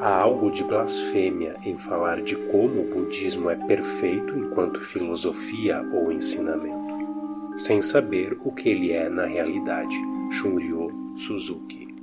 Há algo de blasfêmia em falar de como o budismo é perfeito enquanto filosofia ou ensinamento, sem saber o que ele é na realidade. Shunryo Suzuki